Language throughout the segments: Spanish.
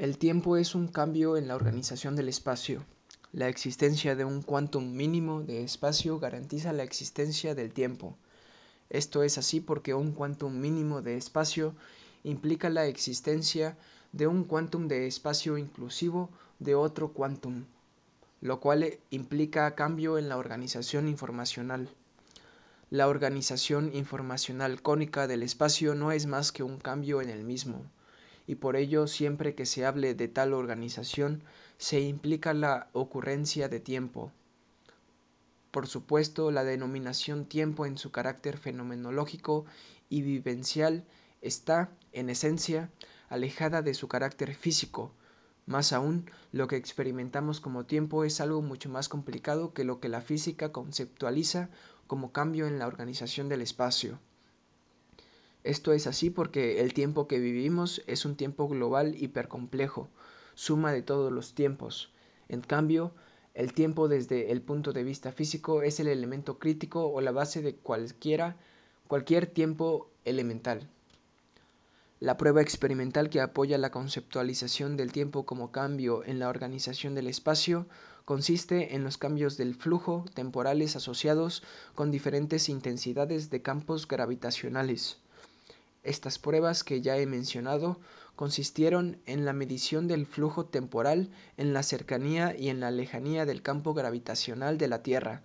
El tiempo es un cambio en la organización del espacio. La existencia de un quantum mínimo de espacio garantiza la existencia del tiempo. Esto es así porque un quantum mínimo de espacio implica la existencia de un quantum de espacio inclusivo de otro quantum, lo cual implica cambio en la organización informacional. La organización informacional cónica del espacio no es más que un cambio en el mismo y por ello siempre que se hable de tal organización se implica la ocurrencia de tiempo. Por supuesto, la denominación tiempo en su carácter fenomenológico y vivencial está, en esencia, alejada de su carácter físico. Más aún, lo que experimentamos como tiempo es algo mucho más complicado que lo que la física conceptualiza como cambio en la organización del espacio. Esto es así porque el tiempo que vivimos es un tiempo global hipercomplejo, suma de todos los tiempos. En cambio, el tiempo desde el punto de vista físico es el elemento crítico o la base de cualquiera, cualquier tiempo elemental. La prueba experimental que apoya la conceptualización del tiempo como cambio en la organización del espacio consiste en los cambios del flujo temporales asociados con diferentes intensidades de campos gravitacionales. Estas pruebas que ya he mencionado consistieron en la medición del flujo temporal en la cercanía y en la lejanía del campo gravitacional de la Tierra.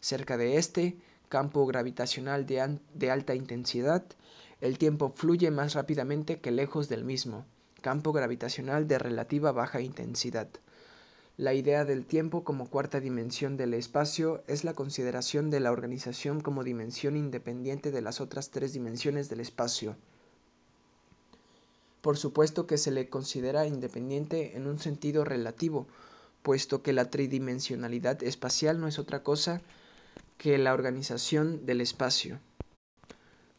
Cerca de este campo gravitacional de, alta intensidad, el tiempo fluye más rápidamente que lejos del mismo campo gravitacional de relativa baja intensidad. La idea del tiempo como cuarta dimensión del espacio es la consideración de la organización como dimensión independiente de las otras tres dimensiones del espacio. Por supuesto que se le considera independiente en un sentido relativo, puesto que la tridimensionalidad espacial no es otra cosa que la organización del espacio.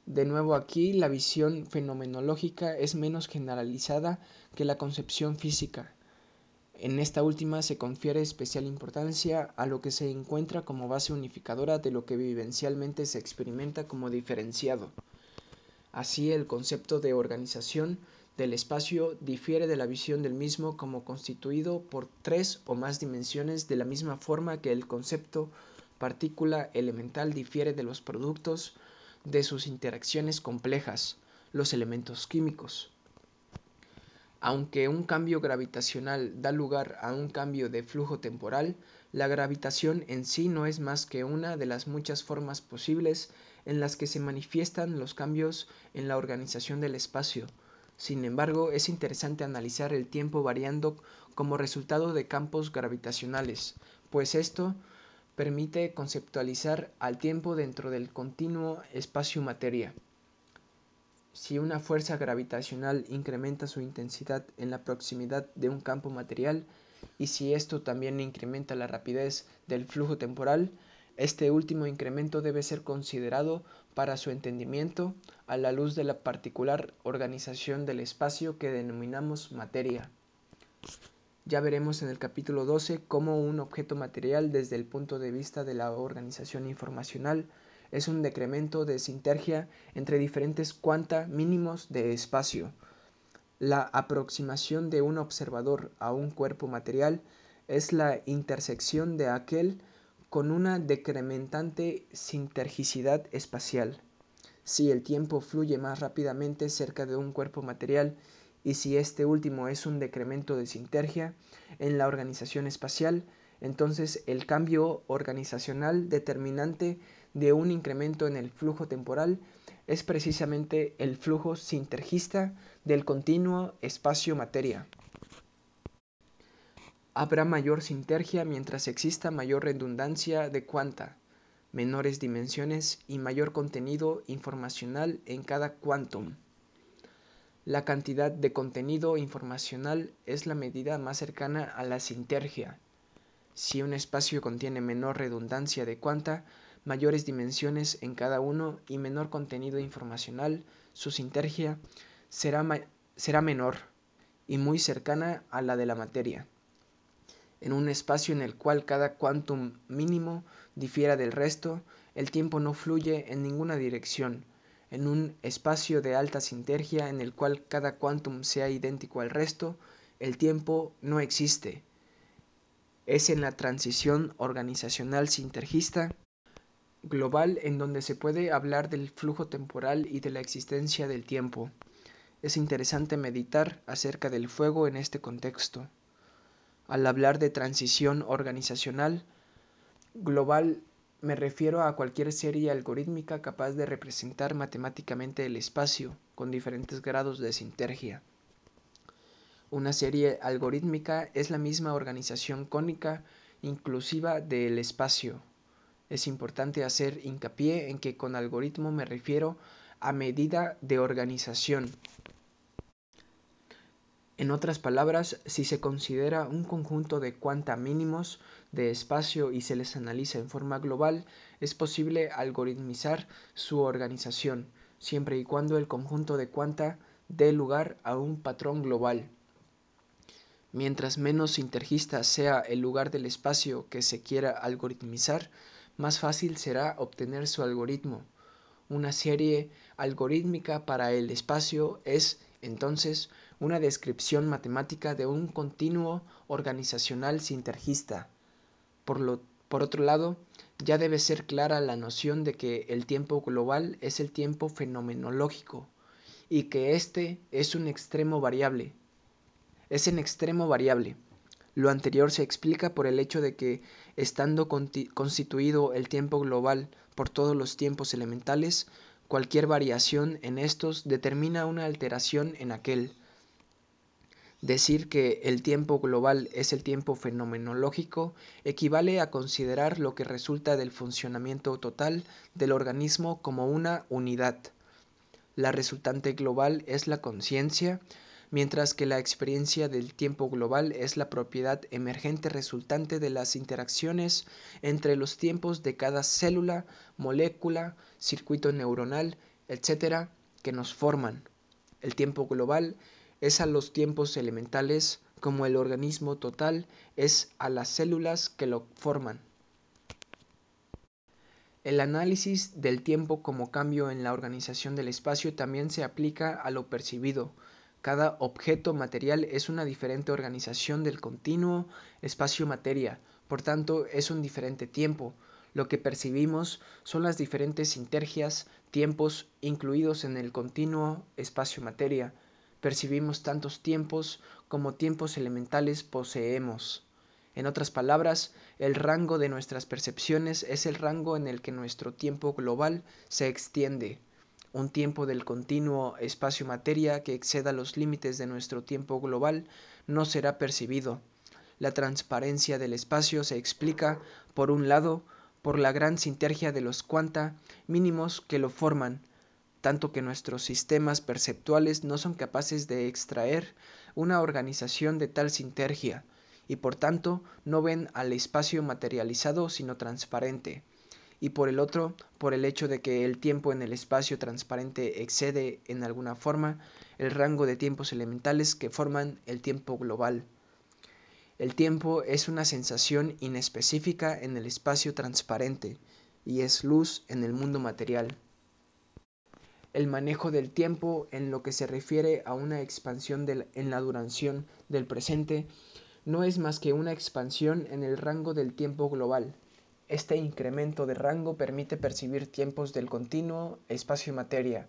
De nuevo aquí, la visión fenomenológica es menos generalizada que la concepción física. En esta última se confiere especial importancia a lo que se encuentra como base unificadora de lo que vivencialmente se experimenta como diferenciado. Así, el concepto de organización del espacio difiere de la visión del mismo como constituido por tres o más dimensiones de la misma forma que el concepto partícula elemental difiere de los productos de sus interacciones complejas, los elementos químicos. Aunque un cambio gravitacional da lugar a un cambio de flujo temporal, la gravitación en sí no es más que una de las muchas formas posibles en las que se manifiestan los cambios en la organización del espacio. Sin embargo, es interesante analizar el tiempo variando como resultado de campos gravitacionales, pues esto permite conceptualizar al tiempo dentro del continuo espacio-materia. Si una fuerza gravitacional incrementa su intensidad en la proximidad de un campo material y si esto también incrementa la rapidez del flujo temporal, este último incremento debe ser considerado para su entendimiento a la luz de la particular organización del espacio que denominamos materia. Ya veremos en el capítulo 12 cómo un objeto material desde el punto de vista de la organización informacional es un decremento de sintergia entre diferentes cuanta mínimos de espacio. La aproximación de un observador a un cuerpo material es la intersección de aquel con una decrementante sintergicidad espacial. Si el tiempo fluye más rápidamente cerca de un cuerpo material y si este último es un decremento de sintergia en la organización espacial, entonces el cambio organizacional determinante de un incremento en el flujo temporal es precisamente el flujo sintergista del continuo espacio-materia. Habrá mayor sintergia mientras exista mayor redundancia de cuanta, menores dimensiones y mayor contenido informacional en cada quantum. La cantidad de contenido informacional es la medida más cercana a la sintergia. Si un espacio contiene menor redundancia de cuanta, mayores dimensiones en cada uno y menor contenido informacional, su sintergia será, será menor y muy cercana a la de la materia. En un espacio en el cual cada quantum mínimo difiera del resto, el tiempo no fluye en ninguna dirección. En un espacio de alta sintergia en el cual cada quantum sea idéntico al resto, el tiempo no existe. Es en la transición organizacional sintergista global en donde se puede hablar del flujo temporal y de la existencia del tiempo. Es interesante meditar acerca del fuego en este contexto. Al hablar de transición organizacional global, me refiero a cualquier serie algorítmica capaz de representar matemáticamente el espacio con diferentes grados de sintergia. Una serie algorítmica es la misma organización cónica inclusiva del espacio. Es importante hacer hincapié en que con algoritmo me refiero a medida de organización. En otras palabras, si se considera un conjunto de cuanta mínimos de espacio y se les analiza en forma global, es posible algoritmizar su organización, siempre y cuando el conjunto de cuanta dé lugar a un patrón global. Mientras menos intergista sea el lugar del espacio que se quiera algoritmizar, más fácil será obtener su algoritmo. Una serie algorítmica para el espacio es, entonces, una descripción matemática de un continuo organizacional sintergista. Por, lo, por otro lado, ya debe ser clara la noción de que el tiempo global es el tiempo fenomenológico y que éste es un extremo variable, es en extremo variable. Lo anterior se explica por el hecho de que, estando constituido el tiempo global por todos los tiempos elementales, cualquier variación en estos determina una alteración en aquel. Decir que el tiempo global es el tiempo fenomenológico equivale a considerar lo que resulta del funcionamiento total del organismo como una unidad. La resultante global es la conciencia, mientras que la experiencia del tiempo global es la propiedad emergente resultante de las interacciones entre los tiempos de cada célula, molécula, circuito neuronal, etc., que nos forman. El tiempo global es a los tiempos elementales como el organismo total es a las células que lo forman. El análisis del tiempo como cambio en la organización del espacio también se aplica a lo percibido, cada objeto material es una diferente organización del continuo espacio-materia, por tanto es un diferente tiempo. Lo que percibimos son las diferentes sintergias, tiempos incluidos en el continuo espacio-materia. Percibimos tantos tiempos como tiempos elementales poseemos. En otras palabras, el rango de nuestras percepciones es el rango en el que nuestro tiempo global se extiende un tiempo del continuo espacio-materia que exceda los límites de nuestro tiempo global no será percibido. La transparencia del espacio se explica, por un lado, por la gran sintergia de los cuanta mínimos que lo forman, tanto que nuestros sistemas perceptuales no son capaces de extraer una organización de tal sintergia, y por tanto no ven al espacio materializado sino transparente y por el otro por el hecho de que el tiempo en el espacio transparente excede en alguna forma el rango de tiempos elementales que forman el tiempo global. El tiempo es una sensación inespecífica en el espacio transparente y es luz en el mundo material. El manejo del tiempo en lo que se refiere a una expansión en la duración del presente no es más que una expansión en el rango del tiempo global, este incremento de rango permite percibir tiempos del continuo espacio-materia,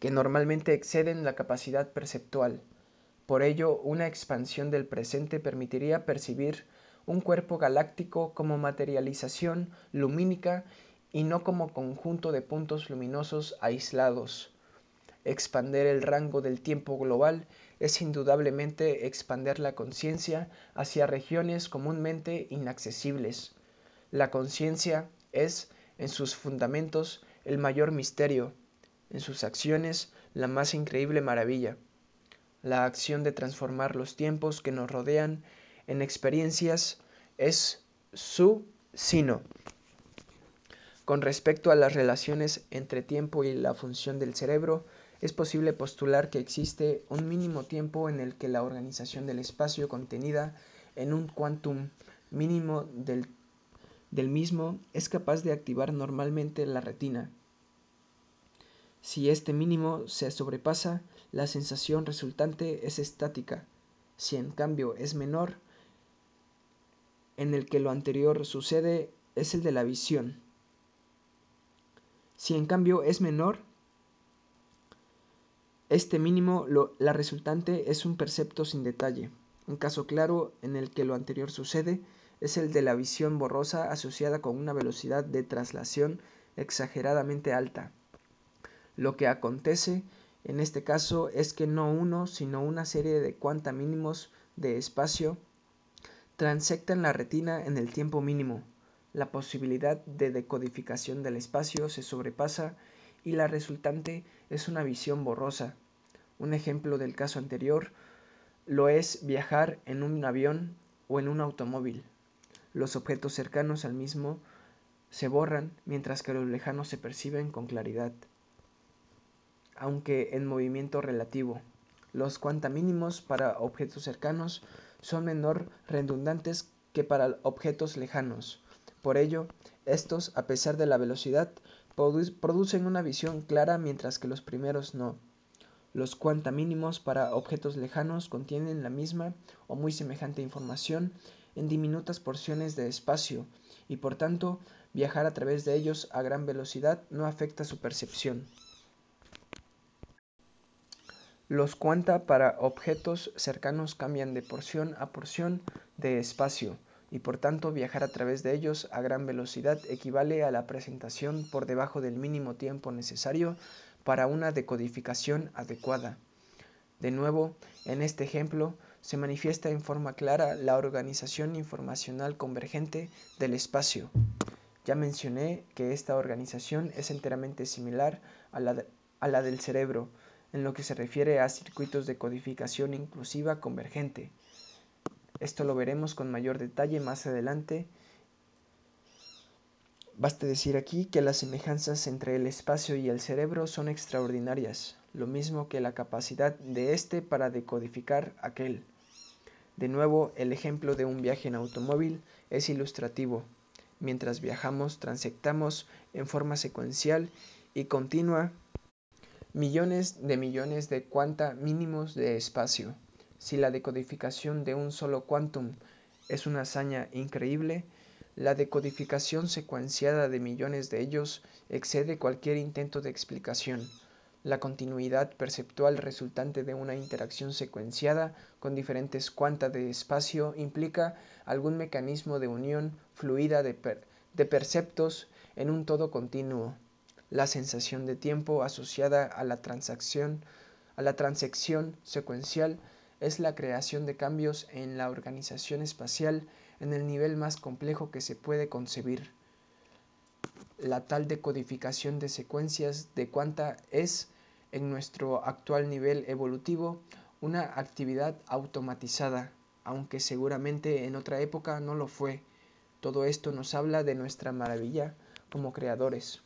que normalmente exceden la capacidad perceptual. Por ello, una expansión del presente permitiría percibir un cuerpo galáctico como materialización lumínica y no como conjunto de puntos luminosos aislados. Expander el rango del tiempo global es indudablemente expander la conciencia hacia regiones comúnmente inaccesibles, la conciencia es, en sus fundamentos, el mayor misterio, en sus acciones, la más increíble maravilla. La acción de transformar los tiempos que nos rodean en experiencias es su sino. Con respecto a las relaciones entre tiempo y la función del cerebro, es posible postular que existe un mínimo tiempo en el que la organización del espacio contenida en un quantum mínimo del del mismo es capaz de activar normalmente la retina. Si este mínimo se sobrepasa, la sensación resultante es estática. Si en cambio es menor, en el que lo anterior sucede es el de la visión. Si en cambio es menor, este mínimo, la resultante es un percepto sin detalle. Un caso claro en el que lo anterior sucede es el de la visión borrosa asociada con una velocidad de traslación exageradamente alta. Lo que acontece en este caso es que no uno, sino una serie de cuanta mínimos de espacio transectan la retina en el tiempo mínimo. La posibilidad de decodificación del espacio se sobrepasa y la resultante es una visión borrosa. Un ejemplo del caso anterior lo es viajar en un avión o en un automóvil. Los objetos cercanos al mismo se borran mientras que los lejanos se perciben con claridad aunque en movimiento relativo. Los cuantamínimos para objetos cercanos son menor redundantes que para objetos lejanos. Por ello, estos, a pesar de la velocidad, producen una visión clara mientras que los primeros no. Los cuantamínimos para objetos lejanos contienen la misma o muy semejante información en diminutas porciones de espacio y por tanto viajar a través de ellos a gran velocidad no afecta su percepción. Los cuanta para objetos cercanos cambian de porción a porción de espacio y por tanto viajar a través de ellos a gran velocidad equivale a la presentación por debajo del mínimo tiempo necesario para una decodificación adecuada. De nuevo, en este ejemplo, se manifiesta en forma clara la organización informacional convergente del espacio. Ya mencioné que esta organización es enteramente similar a la, a la del cerebro, en lo que se refiere a circuitos de codificación inclusiva convergente. Esto lo veremos con mayor detalle más adelante. Basta decir aquí que las semejanzas entre el espacio y el cerebro son extraordinarias, lo mismo que la capacidad de éste para decodificar aquel. De nuevo, el ejemplo de un viaje en automóvil es ilustrativo. Mientras viajamos, transectamos en forma secuencial y continua millones de millones de cuanta mínimos de espacio. Si la decodificación de un solo quantum es una hazaña increíble, la decodificación secuenciada de millones de ellos excede cualquier intento de explicación. La continuidad perceptual resultante de una interacción secuenciada con diferentes cuanta de espacio implica algún mecanismo de unión fluida de, de perceptos en un todo continuo la sensación de tiempo asociada a la transacción, a la transección secuencial es la creación de cambios en la organización espacial en el nivel más complejo que se puede concebir. La tal decodificación de secuencias de cuanta es, en nuestro actual nivel evolutivo, una actividad automatizada, aunque seguramente en otra época no lo fue. Todo esto nos habla de nuestra maravilla como creadores.